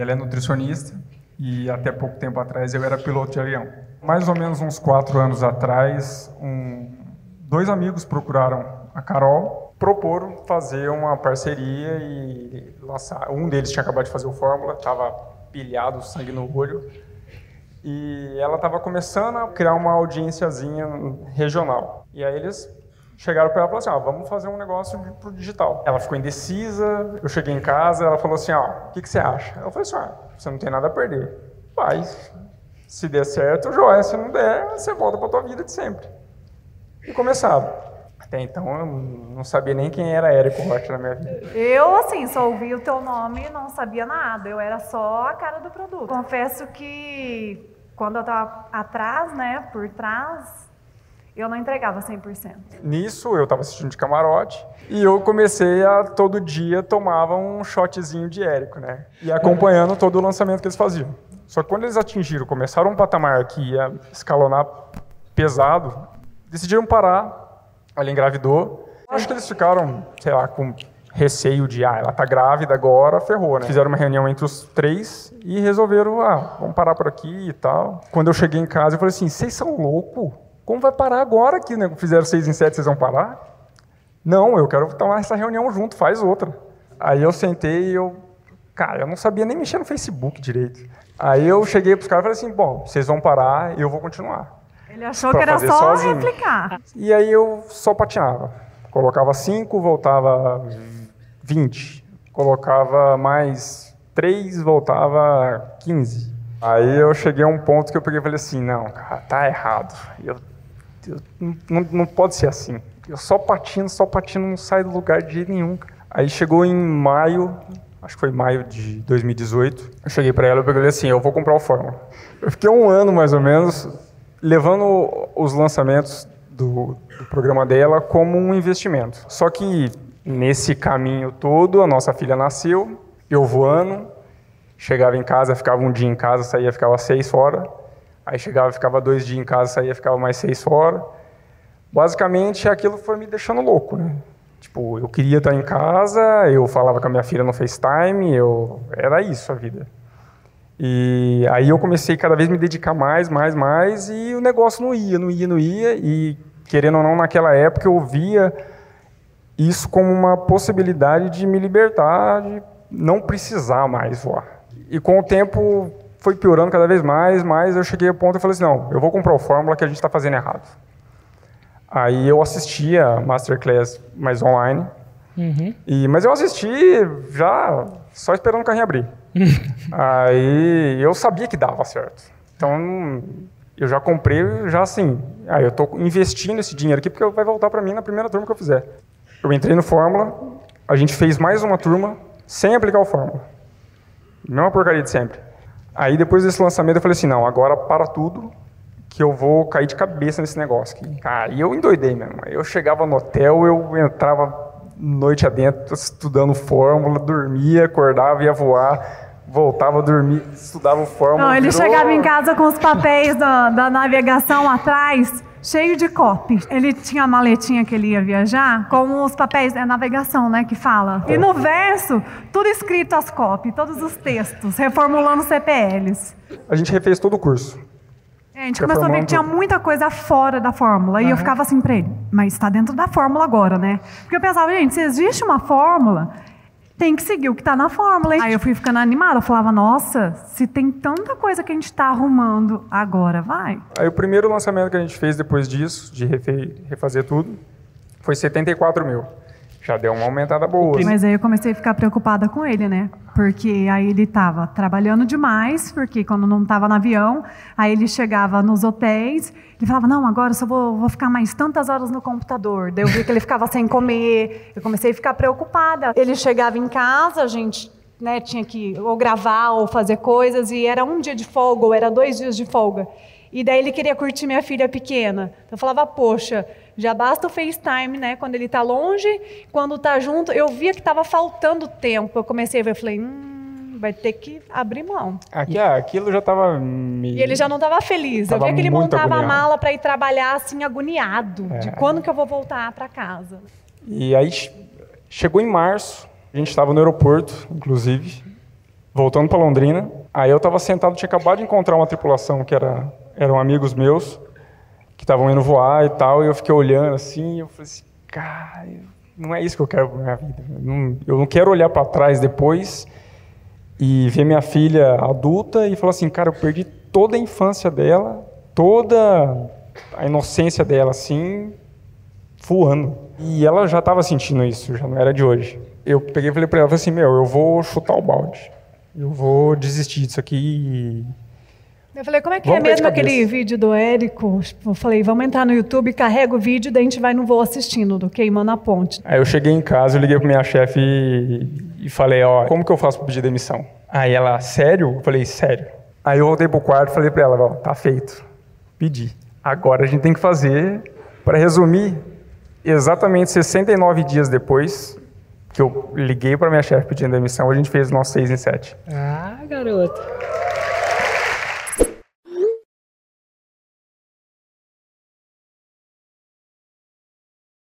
ela é nutricionista e até pouco tempo atrás eu era piloto de avião. Mais ou menos uns quatro anos atrás, um, dois amigos procuraram a Carol, proporam fazer uma parceria e lançar. Um deles tinha acabado de fazer o Fórmula, estava pilhado, sangue no olho, e ela estava começando a criar uma audiênciazinha regional. E aí eles chegaram para ela e falaram assim, ah, vamos fazer um negócio para o digital. Ela ficou indecisa, eu cheguei em casa, ela falou assim, ah, o que, que você acha? Eu falei assim, ah, você não tem nada a perder. Faz. Se der certo, joia. Se não der, você volta para tua vida de sempre. E começava. Até então eu não sabia nem quem era Érico Rocha na minha vida. Eu, assim, só ouvi o teu nome e não sabia nada. Eu era só a cara do produto. Confesso que quando eu estava atrás, né, por trás, eu não entregava 100%. Nisso, eu estava assistindo de camarote e eu comecei a, todo dia, tomava um shotzinho de Érico, né? E acompanhando todo o lançamento que eles faziam. Só que quando eles atingiram, começaram um patamar que ia escalonar pesado, decidiram parar, ela engravidou. Acho que eles ficaram, sei lá, com receio de, ah, ela tá grávida agora, ferrou, né? Fizeram uma reunião entre os três e resolveram, ah, vamos parar por aqui e tal. Quando eu cheguei em casa, eu falei assim, vocês são loucos? Como vai parar agora que né? fizeram seis em sete, vocês vão parar? Não, eu quero tomar essa reunião junto, faz outra. Aí eu sentei e eu, cara, eu não sabia nem mexer no Facebook direito. Aí eu cheguei para os caras e falei assim, bom, vocês vão parar e eu vou continuar. Ele achou que era só sozinho. replicar. E aí eu só patinava. Colocava cinco, voltava 20. Colocava mais três, voltava 15. Aí eu cheguei a um ponto que eu peguei e falei assim, não, cara, tá errado. Eu eu, não, não pode ser assim. Eu só patino, só patino, não saio do lugar de nenhum. Aí chegou em maio, acho que foi maio de 2018, eu cheguei para ela e falei assim, eu vou comprar o Fórmula. Eu fiquei um ano, mais ou menos, levando os lançamentos do, do programa dela como um investimento. Só que nesse caminho todo, a nossa filha nasceu, eu voando, chegava em casa, ficava um dia em casa, saía, ficava seis fora. Aí chegava, ficava dois dias em casa, saía, ficava mais seis fora. Basicamente, aquilo foi me deixando louco, né? Tipo, eu queria estar em casa, eu falava com a minha filha no FaceTime, eu era isso a vida. E aí eu comecei cada vez me dedicar mais, mais, mais, e o negócio não ia, não ia, não ia, e querendo ou não, naquela época eu via isso como uma possibilidade de me libertar, de não precisar mais voar. E com o tempo foi piorando cada vez mais, mas eu cheguei ao ponto e falei assim, não, eu vou comprar o Fórmula que a gente está fazendo errado. Aí eu assisti a Masterclass mais online, uhum. e, mas eu assisti já só esperando o carrinho abrir. aí eu sabia que dava certo. Então eu já comprei, já assim, aí eu estou investindo esse dinheiro aqui porque vai voltar para mim na primeira turma que eu fizer. Eu entrei no Fórmula, a gente fez mais uma turma sem aplicar o Fórmula. Mesma porcaria de sempre. Aí depois desse lançamento eu falei assim, não, agora para tudo, que eu vou cair de cabeça nesse negócio aqui. Cara, e eu endoidei mesmo. Eu chegava no hotel, eu entrava noite adentro, estudando fórmula, dormia, acordava, ia voar, voltava a dormir, estudava fórmula. Não, ele virou... chegava em casa com os papéis da, da navegação atrás cheio de copy. Ele tinha a maletinha que ele ia viajar com os papéis, é navegação, né, que fala. E no verso, tudo escrito as copy, todos os textos, reformulando CPLs. A gente refez todo o curso. É, a gente começou a ver que tinha muita coisa fora da fórmula. Uhum. E eu ficava assim para ele, mas está dentro da fórmula agora, né? Porque eu pensava, gente, se existe uma fórmula, tem que seguir o que está na fórmula. Aí eu fui ficando animada, eu falava, nossa, se tem tanta coisa que a gente está arrumando agora, vai. Aí o primeiro lançamento que a gente fez depois disso, de refazer tudo, foi 74 mil já deu uma aumentada boa. Mas aí eu comecei a ficar preocupada com ele, né? Porque aí ele estava trabalhando demais, porque quando não estava no avião, aí ele chegava nos hotéis, ele falava, não, agora eu só vou, vou ficar mais tantas horas no computador. Daí eu vi que ele ficava sem comer, eu comecei a ficar preocupada. Ele chegava em casa, a gente né, tinha que ou gravar ou fazer coisas, e era um dia de folga, ou era dois dias de folga. E daí ele queria curtir minha filha pequena. Então eu falava, poxa, já basta o FaceTime, né? Quando ele está longe, quando está junto. Eu via que estava faltando tempo. Eu comecei a ver, eu falei, hum, vai ter que abrir mão. Aqui, aquilo já estava me... E ele já não estava feliz. Tava eu via que ele montava agoniado. a mala para ir trabalhar assim, agoniado. É. De quando que eu vou voltar para casa. E aí, chegou em março, a gente estava no aeroporto, inclusive, voltando para Londrina. Aí eu estava sentado, tinha acabado de encontrar uma tripulação que era, eram amigos meus, que estavam indo voar e tal, e eu fiquei olhando assim, e eu falei assim, cara, não é isso que eu quero para minha vida. Não, eu não quero olhar para trás depois e ver minha filha adulta e falar assim, cara, eu perdi toda a infância dela, toda a inocência dela, assim, voando. E ela já estava sentindo isso, já não era de hoje. Eu peguei e falei para ela, falei assim, meu, eu vou chutar o balde. Eu vou desistir disso aqui eu falei, como é que vamos é mesmo aquele vídeo do Érico? Eu falei, vamos entrar no YouTube, carrega o vídeo, daí a gente vai no voo assistindo, do Queimando a Ponte. Aí eu cheguei em casa, eu liguei para minha chefe e, e, falei, ó, como que eu faço para pedir demissão? Aí ela, sério? Eu falei, sério. Aí eu voltei pro quarto e falei para ela, ó, tá feito, pedi. Agora a gente tem que fazer, para resumir, exatamente 69 dias depois, que eu liguei para minha chefe pedindo demissão, a gente fez o nosso 6 em 7. Ah, garoto.